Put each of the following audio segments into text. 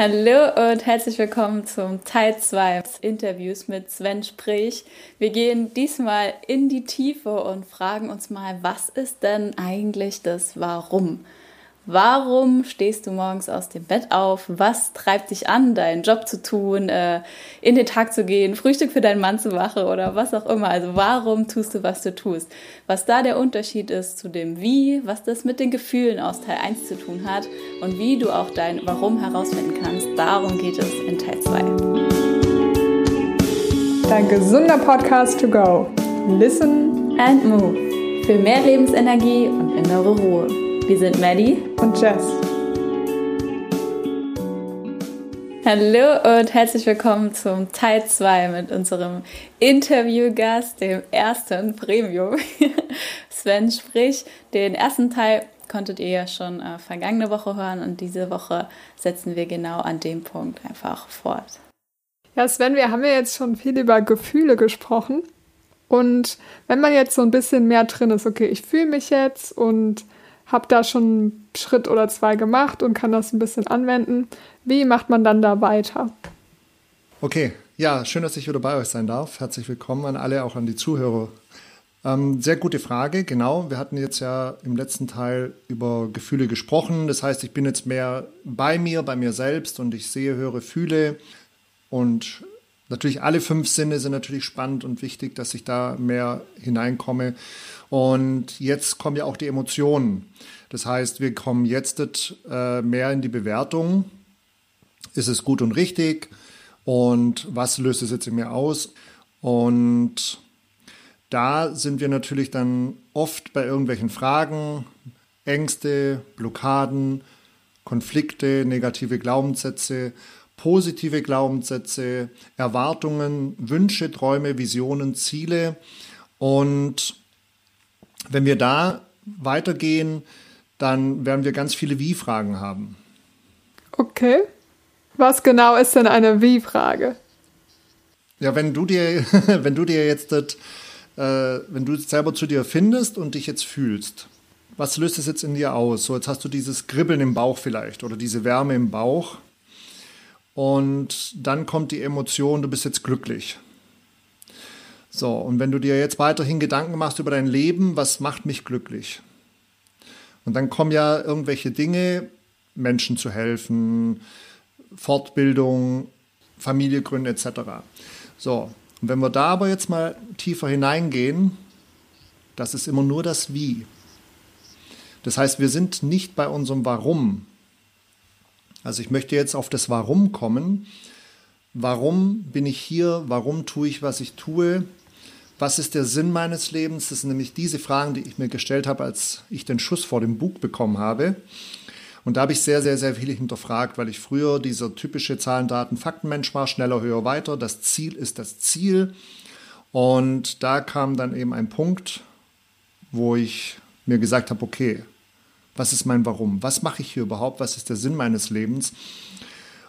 Hallo und herzlich willkommen zum Teil 2 des Interviews mit Sven Sprich. Wir gehen diesmal in die Tiefe und fragen uns mal, was ist denn eigentlich das Warum? Warum stehst du morgens aus dem Bett auf? Was treibt dich an, deinen Job zu tun, äh, in den Tag zu gehen, Frühstück für deinen Mann zu machen oder was auch immer? Also warum tust du, was du tust? Was da der Unterschied ist zu dem Wie, was das mit den Gefühlen aus Teil 1 zu tun hat und wie du auch dein Warum herausfinden kannst, darum geht es in Teil 2. Dein gesunder Podcast to go. Listen and move. Für mehr Lebensenergie und innere Ruhe. Wir sind Maddie und Jess. Hallo und herzlich willkommen zum Teil 2 mit unserem Interviewgast, dem ersten Premium. Sven sprich. Den ersten Teil konntet ihr ja schon äh, vergangene Woche hören und diese Woche setzen wir genau an dem Punkt einfach fort. Ja, Sven, wir haben ja jetzt schon viel über Gefühle gesprochen. Und wenn man jetzt so ein bisschen mehr drin ist, okay, ich fühle mich jetzt und habe da schon einen Schritt oder zwei gemacht und kann das ein bisschen anwenden. Wie macht man dann da weiter? Okay, ja, schön, dass ich wieder bei euch sein darf. Herzlich willkommen an alle, auch an die Zuhörer. Ähm, sehr gute Frage, genau. Wir hatten jetzt ja im letzten Teil über Gefühle gesprochen. Das heißt, ich bin jetzt mehr bei mir, bei mir selbst und ich sehe, höre, fühle. Und natürlich alle fünf Sinne sind natürlich spannend und wichtig, dass ich da mehr hineinkomme. Und jetzt kommen ja auch die Emotionen. Das heißt, wir kommen jetzt äh, mehr in die Bewertung. Ist es gut und richtig? Und was löst es jetzt in mir aus? Und da sind wir natürlich dann oft bei irgendwelchen Fragen, Ängste, Blockaden, Konflikte, negative Glaubenssätze, positive Glaubenssätze, Erwartungen, Wünsche, Träume, Visionen, Ziele. Und wenn wir da weitergehen, dann werden wir ganz viele Wie-Fragen haben. Okay. Was genau ist denn eine Wie-Frage? Ja, wenn du dir, wenn du dir jetzt, das, äh, wenn du selber zu dir findest und dich jetzt fühlst, was löst es jetzt in dir aus? So, jetzt hast du dieses Kribbeln im Bauch vielleicht oder diese Wärme im Bauch. Und dann kommt die Emotion, du bist jetzt glücklich. So, und wenn du dir jetzt weiterhin Gedanken machst über dein Leben, was macht mich glücklich? Und dann kommen ja irgendwelche Dinge, Menschen zu helfen, Fortbildung, Familie gründen etc. So, und wenn wir da aber jetzt mal tiefer hineingehen, das ist immer nur das Wie. Das heißt, wir sind nicht bei unserem Warum. Also ich möchte jetzt auf das Warum kommen. Warum bin ich hier? Warum tue ich, was ich tue? Was ist der Sinn meines Lebens? Das sind nämlich diese Fragen, die ich mir gestellt habe, als ich den Schuss vor dem Bug bekommen habe. Und da habe ich sehr, sehr, sehr viel hinterfragt, weil ich früher dieser typische Zahlen, Daten, Faktenmensch war, schneller, höher, weiter. Das Ziel ist das Ziel. Und da kam dann eben ein Punkt, wo ich mir gesagt habe, okay, was ist mein Warum? Was mache ich hier überhaupt? Was ist der Sinn meines Lebens?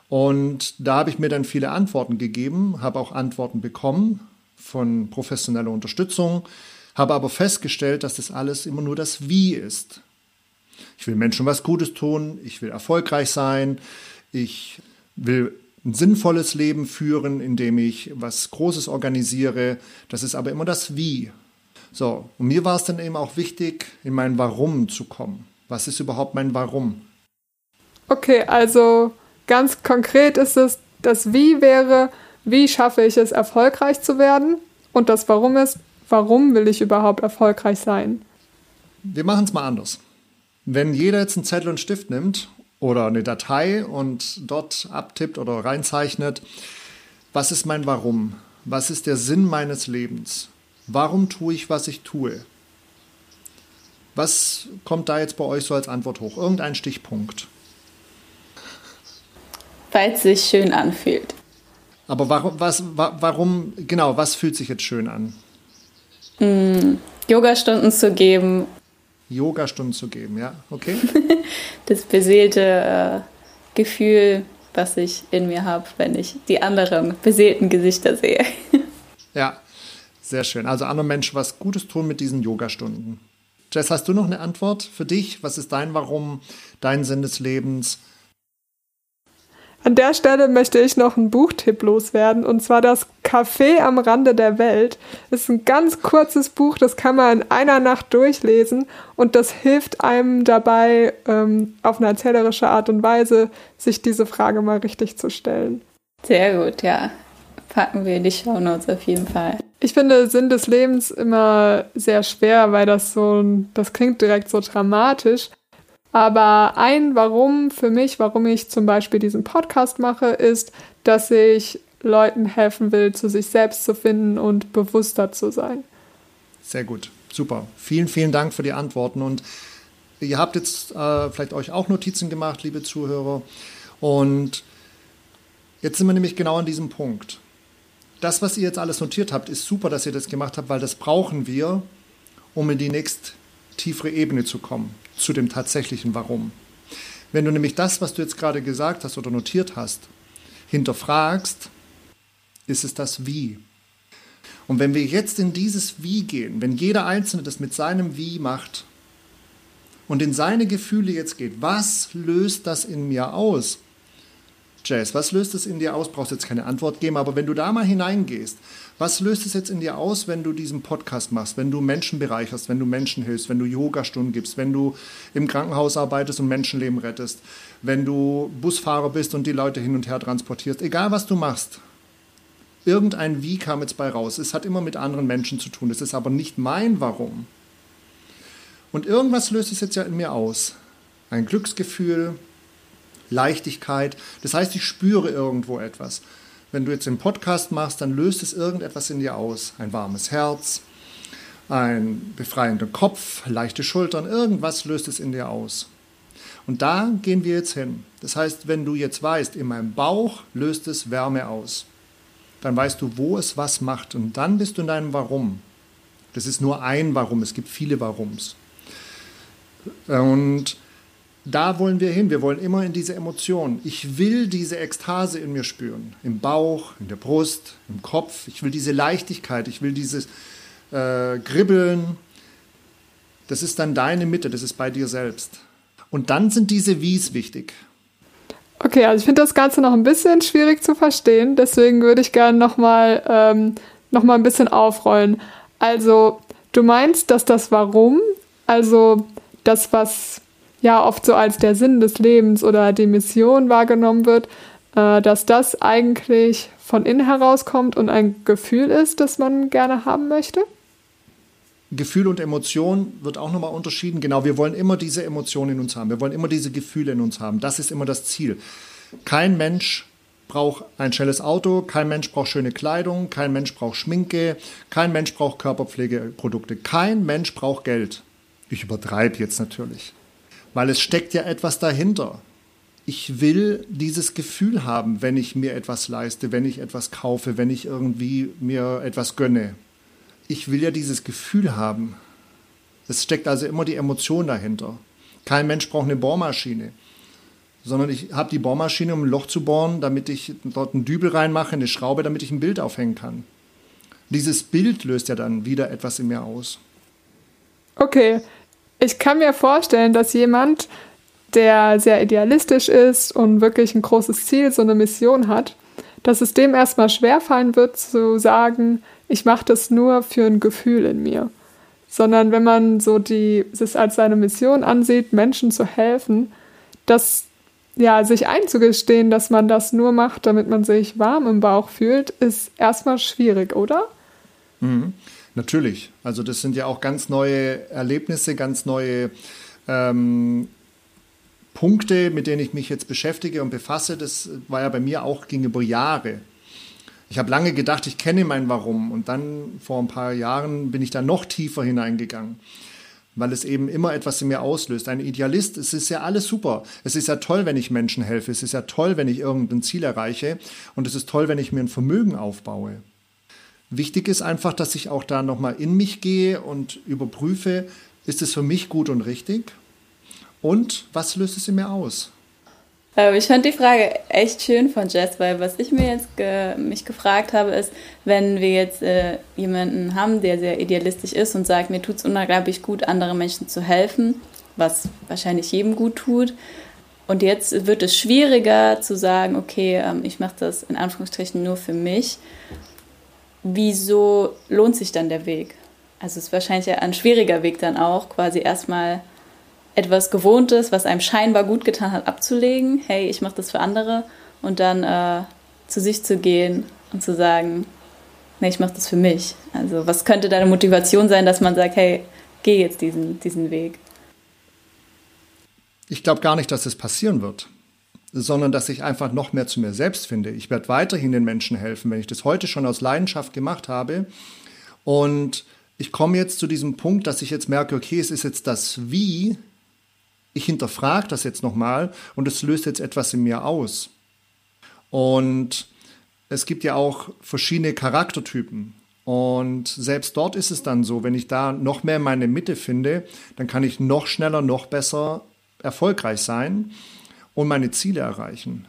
Und da habe ich mir dann viele Antworten gegeben, habe auch Antworten bekommen, von professioneller Unterstützung, habe aber festgestellt, dass das alles immer nur das Wie ist. Ich will Menschen was Gutes tun, ich will erfolgreich sein, ich will ein sinnvolles Leben führen, indem ich was Großes organisiere. Das ist aber immer das Wie. So, und mir war es dann eben auch wichtig, in mein Warum zu kommen. Was ist überhaupt mein Warum? Okay, also ganz konkret ist es, das Wie wäre, wie schaffe ich es, erfolgreich zu werden? Und das Warum ist, warum will ich überhaupt erfolgreich sein? Wir machen es mal anders. Wenn jeder jetzt einen Zettel und Stift nimmt oder eine Datei und dort abtippt oder reinzeichnet, was ist mein Warum? Was ist der Sinn meines Lebens? Warum tue ich, was ich tue? Was kommt da jetzt bei euch so als Antwort hoch? Irgendein Stichpunkt. Weil es sich schön anfühlt. Aber warum, was, warum, genau, was fühlt sich jetzt schön an? Mm, Yogastunden zu geben. Yogastunden zu geben, ja, okay. das beseelte äh, Gefühl, was ich in mir habe, wenn ich die anderen beseelten Gesichter sehe. ja, sehr schön. Also anderen Menschen was Gutes tun mit diesen Yogastunden. Jess, hast du noch eine Antwort für dich? Was ist dein Warum, dein Sinn des Lebens? An der Stelle möchte ich noch einen Buchtipp loswerden und zwar das Café am Rande der Welt. Das ist ein ganz kurzes Buch, das kann man in einer Nacht durchlesen und das hilft einem dabei, ähm, auf eine erzählerische Art und Weise sich diese Frage mal richtig zu stellen. Sehr gut, ja. Packen wir in die Shownotes auf jeden Fall. Ich finde Sinn des Lebens immer sehr schwer, weil das so, das klingt direkt so dramatisch. Aber ein Warum für mich, warum ich zum Beispiel diesen Podcast mache, ist, dass ich Leuten helfen will, zu sich selbst zu finden und bewusster zu sein. Sehr gut, super. Vielen, vielen Dank für die Antworten. Und ihr habt jetzt äh, vielleicht euch auch Notizen gemacht, liebe Zuhörer. Und jetzt sind wir nämlich genau an diesem Punkt. Das, was ihr jetzt alles notiert habt, ist super, dass ihr das gemacht habt, weil das brauchen wir, um in die nächst tiefere Ebene zu kommen zu dem tatsächlichen Warum. Wenn du nämlich das, was du jetzt gerade gesagt hast oder notiert hast, hinterfragst, ist es das Wie. Und wenn wir jetzt in dieses Wie gehen, wenn jeder Einzelne das mit seinem Wie macht und in seine Gefühle jetzt geht, was löst das in mir aus? Jazz, was löst es in dir aus? Brauchst jetzt keine Antwort geben, aber wenn du da mal hineingehst, was löst es jetzt in dir aus, wenn du diesen Podcast machst, wenn du Menschen bereicherst, wenn du Menschen hilfst, wenn du Yogastunden gibst, wenn du im Krankenhaus arbeitest und Menschenleben rettest, wenn du Busfahrer bist und die Leute hin und her transportierst, egal was du machst. Irgendein Wie kam jetzt bei raus. Es hat immer mit anderen Menschen zu tun. Es ist aber nicht mein Warum. Und irgendwas löst es jetzt ja in mir aus. Ein Glücksgefühl, Leichtigkeit. Das heißt, ich spüre irgendwo etwas. Wenn du jetzt einen Podcast machst, dann löst es irgendetwas in dir aus. Ein warmes Herz, ein befreiender Kopf, leichte Schultern, irgendwas löst es in dir aus. Und da gehen wir jetzt hin. Das heißt, wenn du jetzt weißt, in meinem Bauch löst es Wärme aus, dann weißt du, wo es was macht. Und dann bist du in deinem Warum. Das ist nur ein Warum, es gibt viele Warums. Und da wollen wir hin. Wir wollen immer in diese Emotion. Ich will diese Ekstase in mir spüren. Im Bauch, in der Brust, im Kopf. Ich will diese Leichtigkeit. Ich will dieses äh, Kribbeln. Das ist dann deine Mitte. Das ist bei dir selbst. Und dann sind diese Wies wichtig. Okay, also ich finde das Ganze noch ein bisschen schwierig zu verstehen. Deswegen würde ich gerne nochmal ähm, noch ein bisschen aufrollen. Also, du meinst, dass das Warum, also das, was ja oft so als der Sinn des Lebens oder die Mission wahrgenommen wird, äh, dass das eigentlich von innen herauskommt und ein Gefühl ist, das man gerne haben möchte? Gefühl und Emotion wird auch nochmal unterschieden. Genau, wir wollen immer diese Emotionen in uns haben. Wir wollen immer diese Gefühle in uns haben. Das ist immer das Ziel. Kein Mensch braucht ein schnelles Auto, kein Mensch braucht schöne Kleidung, kein Mensch braucht Schminke, kein Mensch braucht Körperpflegeprodukte, kein Mensch braucht Geld. Ich übertreibe jetzt natürlich weil es steckt ja etwas dahinter. Ich will dieses Gefühl haben, wenn ich mir etwas leiste, wenn ich etwas kaufe, wenn ich irgendwie mir etwas gönne. Ich will ja dieses Gefühl haben. Es steckt also immer die Emotion dahinter. Kein Mensch braucht eine Bohrmaschine, sondern ich habe die Bohrmaschine, um ein Loch zu bohren, damit ich dort einen Dübel reinmache, eine Schraube, damit ich ein Bild aufhängen kann. Dieses Bild löst ja dann wieder etwas in mir aus. Okay, ich kann mir vorstellen, dass jemand, der sehr idealistisch ist und wirklich ein großes Ziel, so eine Mission hat, dass es dem erstmal schwerfallen wird zu sagen, ich mache das nur für ein Gefühl in mir. Sondern wenn man so die, es als seine Mission ansieht, Menschen zu helfen, dass ja, sich einzugestehen, dass man das nur macht, damit man sich warm im Bauch fühlt, ist erstmal schwierig, oder? Mhm. Natürlich. Also das sind ja auch ganz neue Erlebnisse, ganz neue ähm, Punkte, mit denen ich mich jetzt beschäftige und befasse. Das war ja bei mir auch ging über Jahre. Ich habe lange gedacht, ich kenne mein Warum. Und dann vor ein paar Jahren bin ich da noch tiefer hineingegangen weil es eben immer etwas in mir auslöst. Ein Idealist, es ist ja alles super. Es ist ja toll, wenn ich Menschen helfe. Es ist ja toll, wenn ich irgendein Ziel erreiche. Und es ist toll, wenn ich mir ein Vermögen aufbaue. Wichtig ist einfach, dass ich auch da nochmal in mich gehe und überprüfe, ist es für mich gut und richtig? Und was löst es in mir aus? Ähm, ich fand die Frage echt schön von Jess, weil was ich mir jetzt ge mich gefragt habe, ist, wenn wir jetzt äh, jemanden haben, der sehr idealistisch ist und sagt, mir tut es unglaublich gut, anderen Menschen zu helfen, was wahrscheinlich jedem gut tut, und jetzt wird es schwieriger zu sagen, okay, ähm, ich mache das in Anführungsstrichen nur für mich. Wieso lohnt sich dann der Weg? Also es ist wahrscheinlich ein schwieriger Weg dann auch, quasi erstmal etwas Gewohntes, was einem scheinbar gut getan hat, abzulegen. Hey, ich mache das für andere. Und dann äh, zu sich zu gehen und zu sagen, nee, ich mache das für mich. Also was könnte deine Motivation sein, dass man sagt, hey, geh jetzt diesen, diesen Weg? Ich glaube gar nicht, dass es passieren wird, sondern dass ich einfach noch mehr zu mir selbst finde. Ich werde weiterhin den Menschen helfen, wenn ich das heute schon aus Leidenschaft gemacht habe. Und ich komme jetzt zu diesem Punkt, dass ich jetzt merke, okay, es ist jetzt das Wie. Ich hinterfrage das jetzt nochmal und es löst jetzt etwas in mir aus. Und es gibt ja auch verschiedene Charaktertypen. Und selbst dort ist es dann so, wenn ich da noch mehr meine Mitte finde, dann kann ich noch schneller, noch besser erfolgreich sein und meine Ziele erreichen.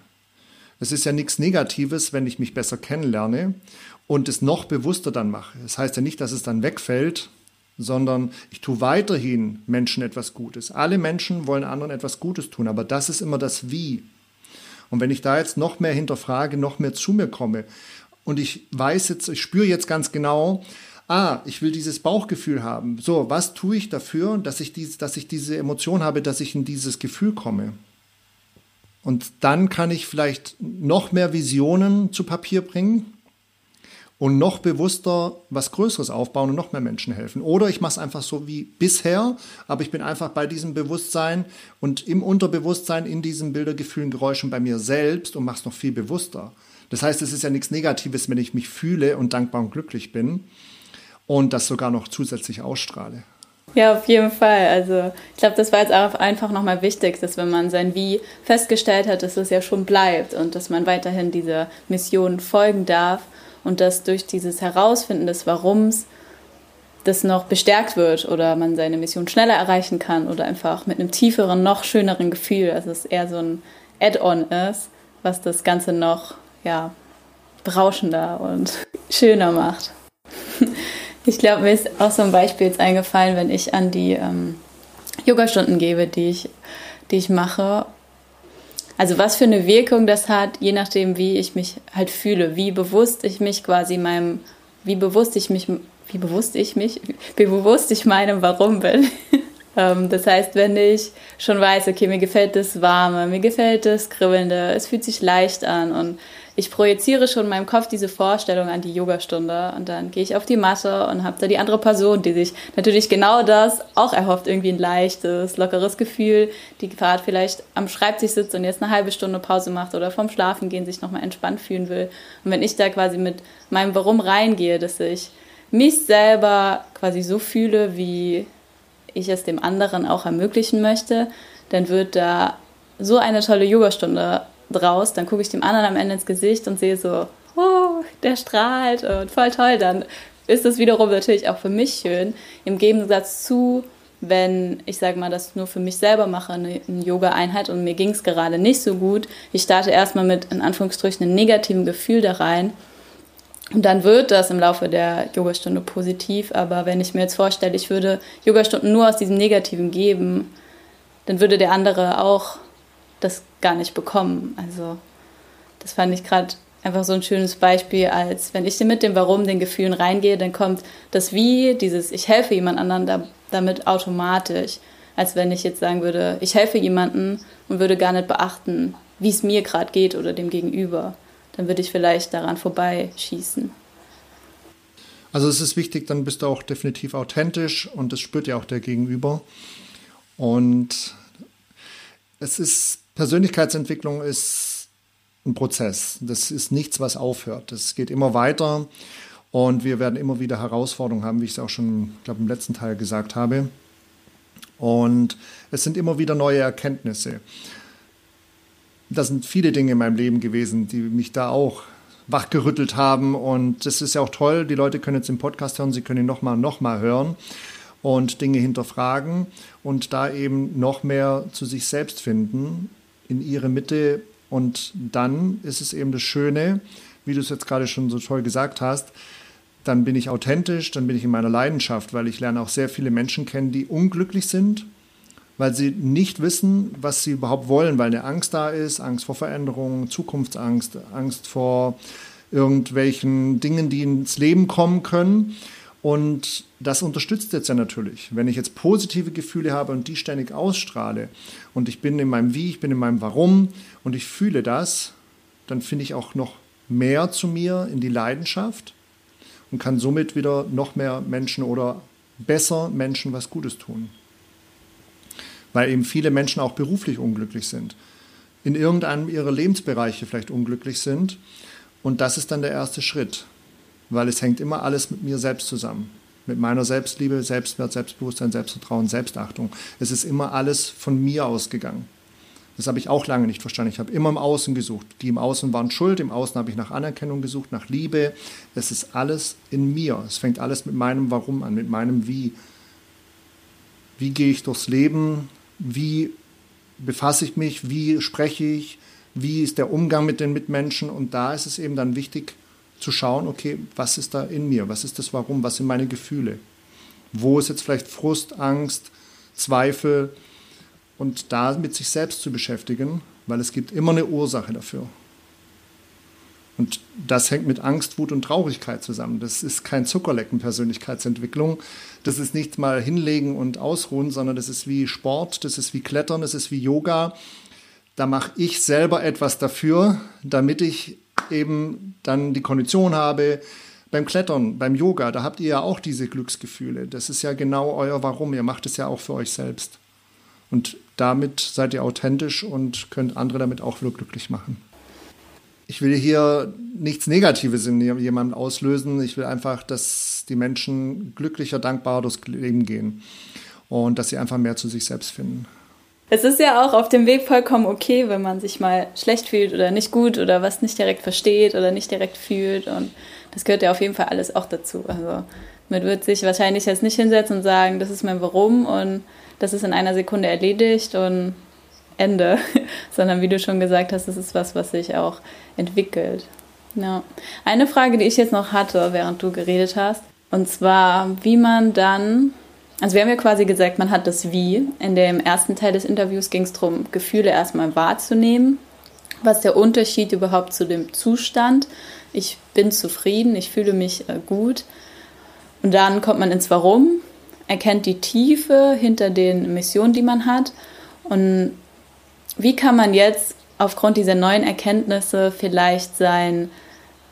Es ist ja nichts Negatives, wenn ich mich besser kennenlerne und es noch bewusster dann mache. Das heißt ja nicht, dass es dann wegfällt, sondern ich tue weiterhin Menschen etwas Gutes. Alle Menschen wollen anderen etwas Gutes tun, aber das ist immer das Wie. Und wenn ich da jetzt noch mehr hinterfrage, noch mehr zu mir komme und ich weiß jetzt, ich spüre jetzt ganz genau, ah, ich will dieses Bauchgefühl haben. So, was tue ich dafür, dass ich, dies, dass ich diese Emotion habe, dass ich in dieses Gefühl komme? Und dann kann ich vielleicht noch mehr Visionen zu Papier bringen und noch bewusster was Größeres aufbauen und noch mehr Menschen helfen. Oder ich mache es einfach so wie bisher, aber ich bin einfach bei diesem Bewusstsein und im Unterbewusstsein in diesen Bildergefühlen, Geräuschen bei mir selbst und mache es noch viel bewusster. Das heißt, es ist ja nichts Negatives, wenn ich mich fühle und dankbar und glücklich bin, und das sogar noch zusätzlich ausstrahle. Ja, auf jeden Fall. Also ich glaube, das war jetzt auch einfach nochmal wichtig, dass wenn man sein Wie festgestellt hat, dass es ja schon bleibt und dass man weiterhin dieser Mission folgen darf und dass durch dieses Herausfinden des Warums das noch bestärkt wird oder man seine Mission schneller erreichen kann oder einfach mit einem tieferen, noch schöneren Gefühl, also es eher so ein Add-on ist, was das Ganze noch ja, berauschender und schöner macht. Ich glaube, mir ist auch so ein Beispiel jetzt eingefallen, wenn ich an die ähm, Yogastunden gebe, die ich, die ich mache. Also was für eine Wirkung das hat, je nachdem, wie ich mich halt fühle, wie bewusst ich mich quasi meinem, wie bewusst ich mich, wie bewusst ich mich, wie bewusst ich meinem Warum bin. Ähm, das heißt, wenn ich schon weiß, okay, mir gefällt das Warme, mir gefällt das Kribbelnde, es fühlt sich leicht an und ich projiziere schon in meinem Kopf diese Vorstellung an die Yogastunde und dann gehe ich auf die Matte und habe da die andere Person, die sich natürlich genau das auch erhofft, irgendwie ein leichtes, lockeres Gefühl, die gerade vielleicht am Schreibtisch sitzt und jetzt eine halbe Stunde Pause macht oder vom Schlafen gehen sich nochmal entspannt fühlen will. Und wenn ich da quasi mit meinem Warum reingehe, dass ich mich selber quasi so fühle, wie ich es dem anderen auch ermöglichen möchte, dann wird da so eine tolle Yogastunde draus, dann gucke ich dem anderen am Ende ins Gesicht und sehe so, oh, der strahlt und voll toll, dann ist das wiederum natürlich auch für mich schön. Im Gegensatz zu, wenn ich sage mal, das nur für mich selber mache, eine, eine Yoga-Einheit und mir ging es gerade nicht so gut. Ich starte erstmal mit, in Anführungsstrichen, einem negativen Gefühl da rein. Und dann wird das im Laufe der Yogastunde positiv. Aber wenn ich mir jetzt vorstelle, ich würde Yogastunden nur aus diesem Negativen geben, dann würde der andere auch das gar nicht bekommen. Also das fand ich gerade einfach so ein schönes Beispiel, als wenn ich mit dem Warum, den Gefühlen reingehe, dann kommt das Wie, dieses Ich helfe jemand anderen da, damit automatisch, als wenn ich jetzt sagen würde, ich helfe jemanden und würde gar nicht beachten, wie es mir gerade geht oder dem Gegenüber. Dann würde ich vielleicht daran vorbeischießen. Also es ist wichtig, dann bist du auch definitiv authentisch und das spürt ja auch der Gegenüber. Und es ist Persönlichkeitsentwicklung ist ein Prozess. Das ist nichts, was aufhört. Das geht immer weiter und wir werden immer wieder Herausforderungen haben, wie ich es auch schon, glaube im letzten Teil gesagt habe. Und es sind immer wieder neue Erkenntnisse. Das sind viele Dinge in meinem Leben gewesen, die mich da auch wachgerüttelt haben. Und das ist ja auch toll. Die Leute können jetzt den Podcast hören, sie können ihn nochmal und nochmal hören und Dinge hinterfragen und da eben noch mehr zu sich selbst finden in ihre Mitte. Und dann ist es eben das Schöne, wie du es jetzt gerade schon so toll gesagt hast, dann bin ich authentisch, dann bin ich in meiner Leidenschaft, weil ich lerne auch sehr viele Menschen kennen, die unglücklich sind, weil sie nicht wissen, was sie überhaupt wollen, weil eine Angst da ist, Angst vor Veränderungen, Zukunftsangst, Angst vor irgendwelchen Dingen, die ins Leben kommen können. Und das unterstützt jetzt ja natürlich. Wenn ich jetzt positive Gefühle habe und die ständig ausstrahle und ich bin in meinem Wie, ich bin in meinem Warum und ich fühle das, dann finde ich auch noch mehr zu mir in die Leidenschaft und kann somit wieder noch mehr Menschen oder besser Menschen was Gutes tun. Weil eben viele Menschen auch beruflich unglücklich sind, in irgendeinem ihrer Lebensbereiche vielleicht unglücklich sind. Und das ist dann der erste Schritt, weil es hängt immer alles mit mir selbst zusammen. Mit meiner Selbstliebe, Selbstwert, Selbstbewusstsein, Selbstvertrauen, Selbstachtung. Es ist immer alles von mir ausgegangen. Das habe ich auch lange nicht verstanden. Ich habe immer im Außen gesucht. Die im Außen waren schuld, im Außen habe ich nach Anerkennung gesucht, nach Liebe. Es ist alles in mir. Es fängt alles mit meinem Warum an, mit meinem Wie. Wie gehe ich durchs Leben? Wie befasse ich mich? Wie spreche ich? Wie ist der Umgang mit den Mitmenschen? Und da ist es eben dann wichtig zu schauen, okay, was ist da in mir? Was ist das Warum? Was sind meine Gefühle? Wo ist jetzt vielleicht Frust, Angst, Zweifel? und da mit sich selbst zu beschäftigen, weil es gibt immer eine Ursache dafür. Und das hängt mit Angst, Wut und Traurigkeit zusammen. Das ist kein Zuckerlecken Persönlichkeitsentwicklung. Das ist nicht mal hinlegen und ausruhen, sondern das ist wie Sport, das ist wie Klettern, das ist wie Yoga. Da mache ich selber etwas dafür, damit ich eben dann die Kondition habe. Beim Klettern, beim Yoga, da habt ihr ja auch diese Glücksgefühle. Das ist ja genau euer Warum. Ihr macht es ja auch für euch selbst. Und damit seid ihr authentisch und könnt andere damit auch wieder glücklich machen. Ich will hier nichts Negatives in jemandem auslösen. Ich will einfach, dass die Menschen glücklicher, dankbarer durchs Leben gehen und dass sie einfach mehr zu sich selbst finden. Es ist ja auch auf dem Weg vollkommen okay, wenn man sich mal schlecht fühlt oder nicht gut oder was nicht direkt versteht oder nicht direkt fühlt. Und das gehört ja auf jeden Fall alles auch dazu. Also man wird sich wahrscheinlich jetzt nicht hinsetzen und sagen, das ist mein Warum und das ist in einer Sekunde erledigt und Ende, sondern wie du schon gesagt hast, das ist was, was sich auch entwickelt. Ja. Eine Frage, die ich jetzt noch hatte, während du geredet hast, und zwar, wie man dann, also wir haben ja quasi gesagt, man hat das Wie. In dem ersten Teil des Interviews ging es darum, Gefühle erstmal wahrzunehmen. Was der Unterschied überhaupt zu dem Zustand? Ich bin zufrieden, ich fühle mich äh, gut. Und dann kommt man ins Warum erkennt die Tiefe hinter den Missionen, die man hat. Und wie kann man jetzt aufgrund dieser neuen Erkenntnisse vielleicht sein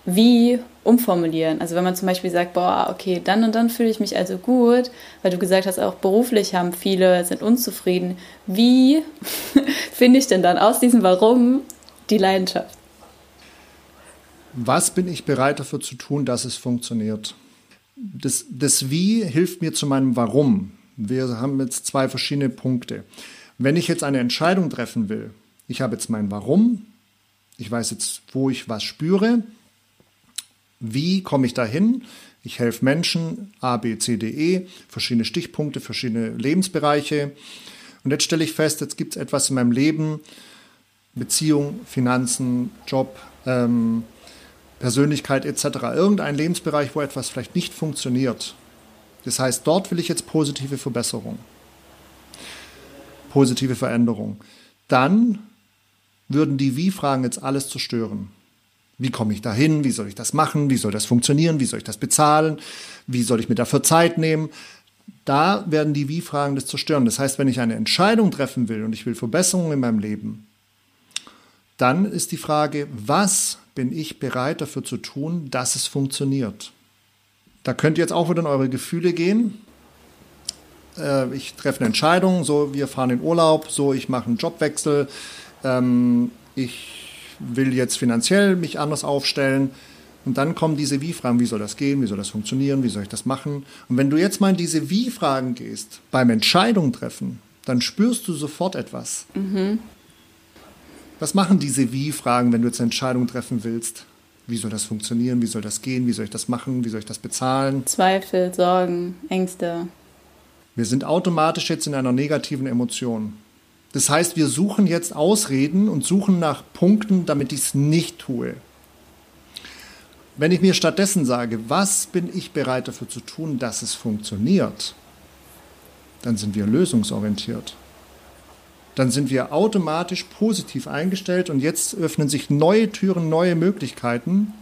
Wie umformulieren? Also wenn man zum Beispiel sagt, boah, okay, dann und dann fühle ich mich also gut, weil du gesagt hast, auch beruflich haben viele, sind unzufrieden. Wie finde ich denn dann aus diesem Warum die Leidenschaft? Was bin ich bereit dafür zu tun, dass es funktioniert? das, das Wie hilft mir zu meinem Warum. Wir haben jetzt zwei verschiedene Punkte. Wenn ich jetzt eine Entscheidung treffen will, ich habe jetzt mein Warum, ich weiß jetzt, wo ich was spüre, wie komme ich dahin? Ich helfe Menschen, A, B, C, D, E, verschiedene Stichpunkte, verschiedene Lebensbereiche. Und jetzt stelle ich fest, jetzt gibt es etwas in meinem Leben, Beziehung, Finanzen, Job, ähm, Persönlichkeit etc. Irgendein Lebensbereich, wo etwas vielleicht nicht funktioniert. Das heißt, dort will ich jetzt positive Verbesserung, positive Veränderung. Dann würden die Wie-Fragen jetzt alles zerstören. Wie komme ich dahin? Wie soll ich das machen? Wie soll das funktionieren? Wie soll ich das bezahlen? Wie soll ich mir dafür Zeit nehmen? Da werden die Wie-Fragen das zerstören. Das heißt, wenn ich eine Entscheidung treffen will und ich will Verbesserungen in meinem Leben, dann ist die Frage, was bin ich bereit dafür zu tun, dass es funktioniert? Da könnt ihr jetzt auch wieder in eure Gefühle gehen. Äh, ich treffe eine Entscheidung, so wir fahren in Urlaub, so ich mache einen Jobwechsel, ähm, ich will jetzt finanziell mich anders aufstellen. Und dann kommen diese Wie-Fragen, wie soll das gehen, wie soll das funktionieren, wie soll ich das machen? Und wenn du jetzt mal in diese Wie-Fragen gehst, beim Entscheidung treffen, dann spürst du sofort etwas. Mhm. Was machen diese Wie-Fragen, wenn du jetzt eine Entscheidung treffen willst? Wie soll das funktionieren? Wie soll das gehen? Wie soll ich das machen? Wie soll ich das bezahlen? Zweifel, Sorgen, Ängste. Wir sind automatisch jetzt in einer negativen Emotion. Das heißt, wir suchen jetzt Ausreden und suchen nach Punkten, damit ich es nicht tue. Wenn ich mir stattdessen sage, was bin ich bereit dafür zu tun, dass es funktioniert, dann sind wir lösungsorientiert. dann sind wir automatisch positiv eingestellt und jetzt öffnen sich neue Türen, neue Möglichkeiten,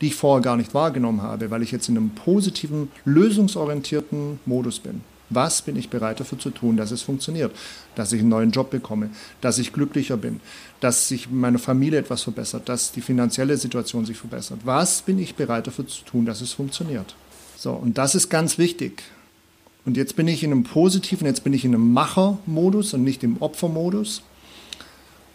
die ich vorher gar nicht wahrgenommen habe, weil ich jetzt in einem positiven, lösungsorientierten Modus bin. Was bin ich bereit dafür zu tun, dass es funktioniert? Dass ich einen neuen Job bekomme, dass ich glücklicher bin, dass sich meine Familie etwas verbessert, dass die finanzielle Situation sich verbessert. Was bin ich bereit dafür zu tun, dass es funktioniert? So, und das ist ganz wichtig. Und jetzt bin ich in einem positiven, jetzt bin ich in einem Machermodus und nicht im Opfermodus.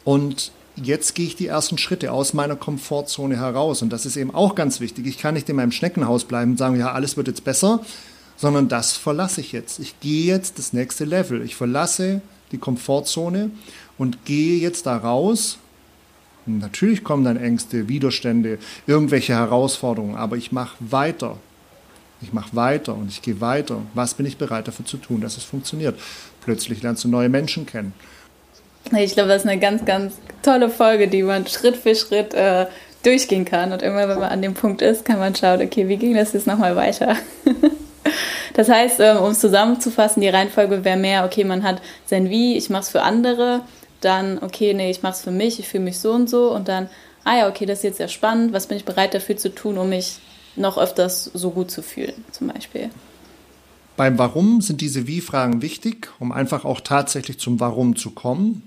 Und jetzt gehe ich die ersten Schritte aus meiner Komfortzone heraus. Und das ist eben auch ganz wichtig. Ich kann nicht in meinem Schneckenhaus bleiben und sagen, ja, alles wird jetzt besser, sondern das verlasse ich jetzt. Ich gehe jetzt das nächste Level. Ich verlasse die Komfortzone und gehe jetzt da raus. Und natürlich kommen dann Ängste, Widerstände, irgendwelche Herausforderungen, aber ich mache weiter. Ich mache weiter und ich gehe weiter. Was bin ich bereit dafür zu tun, dass es funktioniert? Plötzlich lernst du neue Menschen kennen. Ich glaube, das ist eine ganz, ganz tolle Folge, die man Schritt für Schritt äh, durchgehen kann. Und immer, wenn man an dem Punkt ist, kann man schauen, okay, wie ging das jetzt nochmal weiter? das heißt, ähm, um es zusammenzufassen, die Reihenfolge wäre mehr, okay, man hat sein Wie, ich mache es für andere, dann, okay, nee, ich mache es für mich, ich fühle mich so und so und dann, ah ja, okay, das ist jetzt sehr spannend, was bin ich bereit dafür zu tun, um mich noch öfters so gut zu fühlen, zum Beispiel. Beim Warum sind diese Wie-Fragen wichtig, um einfach auch tatsächlich zum Warum zu kommen.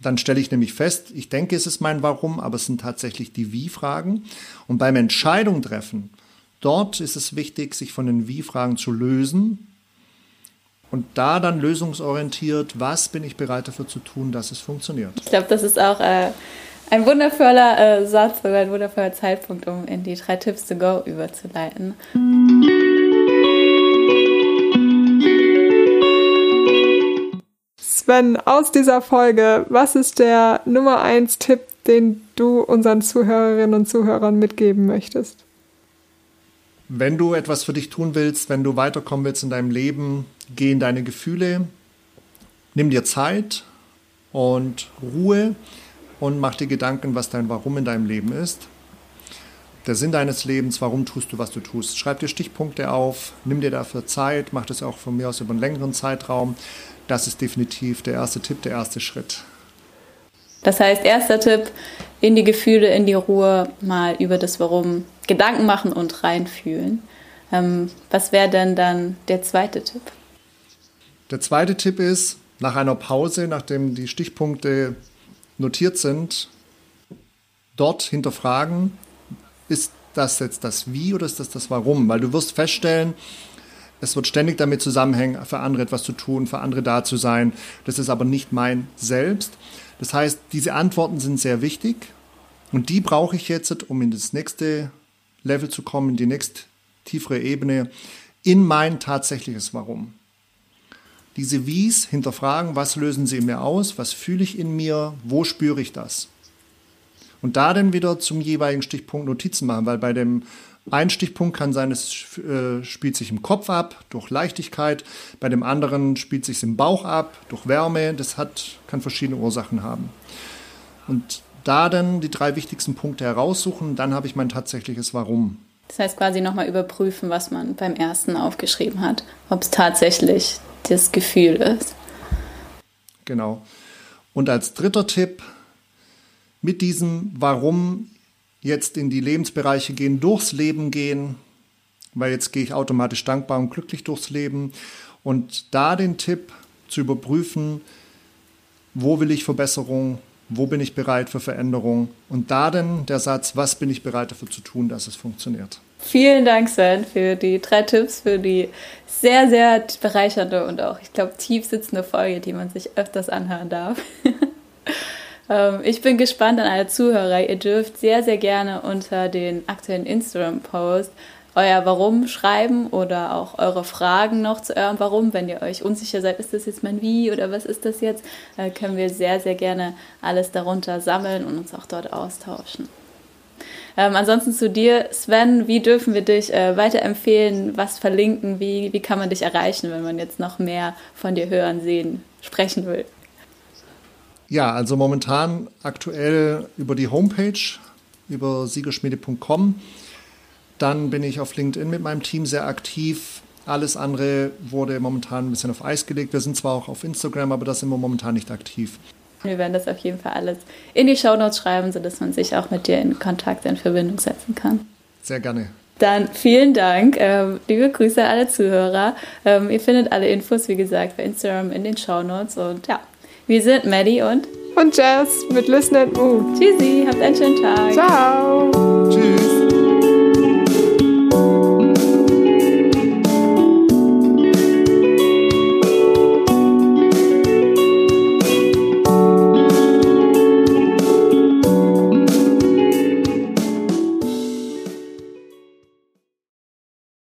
Dann stelle ich nämlich fest, ich denke, es ist mein Warum, aber es sind tatsächlich die Wie-Fragen. Und beim Entscheidung treffen, dort ist es wichtig, sich von den Wie-Fragen zu lösen und da dann lösungsorientiert, was bin ich bereit dafür zu tun, dass es funktioniert. Ich glaube, das ist auch äh, ein wundervoller äh, Satz oder ein wundervoller Zeitpunkt, um in die drei Tipps to go überzuleiten. Sven, aus dieser Folge, was ist der Nummer 1 Tipp, den du unseren Zuhörerinnen und Zuhörern mitgeben möchtest? Wenn du etwas für dich tun willst, wenn du weiterkommen willst in deinem Leben, geh in deine Gefühle, nimm dir Zeit und Ruhe und mach dir Gedanken, was dein Warum in deinem Leben ist. Der Sinn deines Lebens, warum tust du, was du tust. Schreib dir Stichpunkte auf, nimm dir dafür Zeit, mach das auch von mir aus über einen längeren Zeitraum. Das ist definitiv der erste Tipp, der erste Schritt. Das heißt, erster Tipp, in die Gefühle, in die Ruhe, mal über das Warum Gedanken machen und reinfühlen. Ähm, was wäre denn dann der zweite Tipp? Der zweite Tipp ist, nach einer Pause, nachdem die Stichpunkte notiert sind, dort hinterfragen, ist das jetzt das Wie oder ist das das Warum? Weil du wirst feststellen, es wird ständig damit zusammenhängen, für andere etwas zu tun, für andere da zu sein. Das ist aber nicht mein Selbst. Das heißt, diese Antworten sind sehr wichtig und die brauche ich jetzt, um in das nächste Level zu kommen, in die nächst tiefere Ebene, in mein tatsächliches Warum diese Wies hinterfragen, was lösen sie in mir aus, was fühle ich in mir, wo spüre ich das. Und da dann wieder zum jeweiligen Stichpunkt Notizen machen, weil bei dem einen Stichpunkt kann sein, es äh, spielt sich im Kopf ab, durch Leichtigkeit, bei dem anderen spielt sich im Bauch ab, durch Wärme, das hat, kann verschiedene Ursachen haben. Und da dann die drei wichtigsten Punkte heraussuchen, dann habe ich mein tatsächliches Warum. Das heißt quasi nochmal überprüfen, was man beim ersten aufgeschrieben hat, ob es tatsächlich das Gefühl ist. Genau. Und als dritter Tipp, mit diesem Warum jetzt in die Lebensbereiche gehen, durchs Leben gehen, weil jetzt gehe ich automatisch dankbar und glücklich durchs Leben. Und da den Tipp zu überprüfen, wo will ich Verbesserung, wo bin ich bereit für Veränderung und da dann der Satz, was bin ich bereit dafür zu tun, dass es funktioniert. Vielen Dank, Sven, für die drei Tipps, für die sehr, sehr bereichernde und auch, ich glaube, tief sitzende Folge, die man sich öfters anhören darf. Ähm, ich bin gespannt an alle Zuhörer. Ihr dürft sehr, sehr gerne unter den aktuellen Instagram-Post euer Warum schreiben oder auch eure Fragen noch zu eurem Warum. Wenn ihr euch unsicher seid, ist das jetzt mein Wie oder was ist das jetzt, äh, können wir sehr, sehr gerne alles darunter sammeln und uns auch dort austauschen. Ähm, ansonsten zu dir, Sven, wie dürfen wir dich äh, weiterempfehlen, was verlinken, wie, wie kann man dich erreichen, wenn man jetzt noch mehr von dir hören, sehen, sprechen will? Ja, also momentan aktuell über die Homepage, über siegerschmiede.com. Dann bin ich auf LinkedIn mit meinem Team sehr aktiv Alles andere wurde momentan ein bisschen auf Eis gelegt. Wir sind zwar auch auf Instagram, aber da sind wir momentan nicht aktiv. Wir werden das auf jeden Fall alles in die Shownotes schreiben, sodass man sich auch mit dir in Kontakt, in Verbindung setzen kann. Sehr gerne. Dann vielen Dank. Ähm, liebe Grüße an alle Zuhörer. Ähm, ihr findet alle Infos, wie gesagt, bei Instagram in den Shownotes. Und ja, wir sind Maddie und und Jazz mit Listen and Move. Tschüssi, habt einen schönen Tag. Ciao. Tschüss.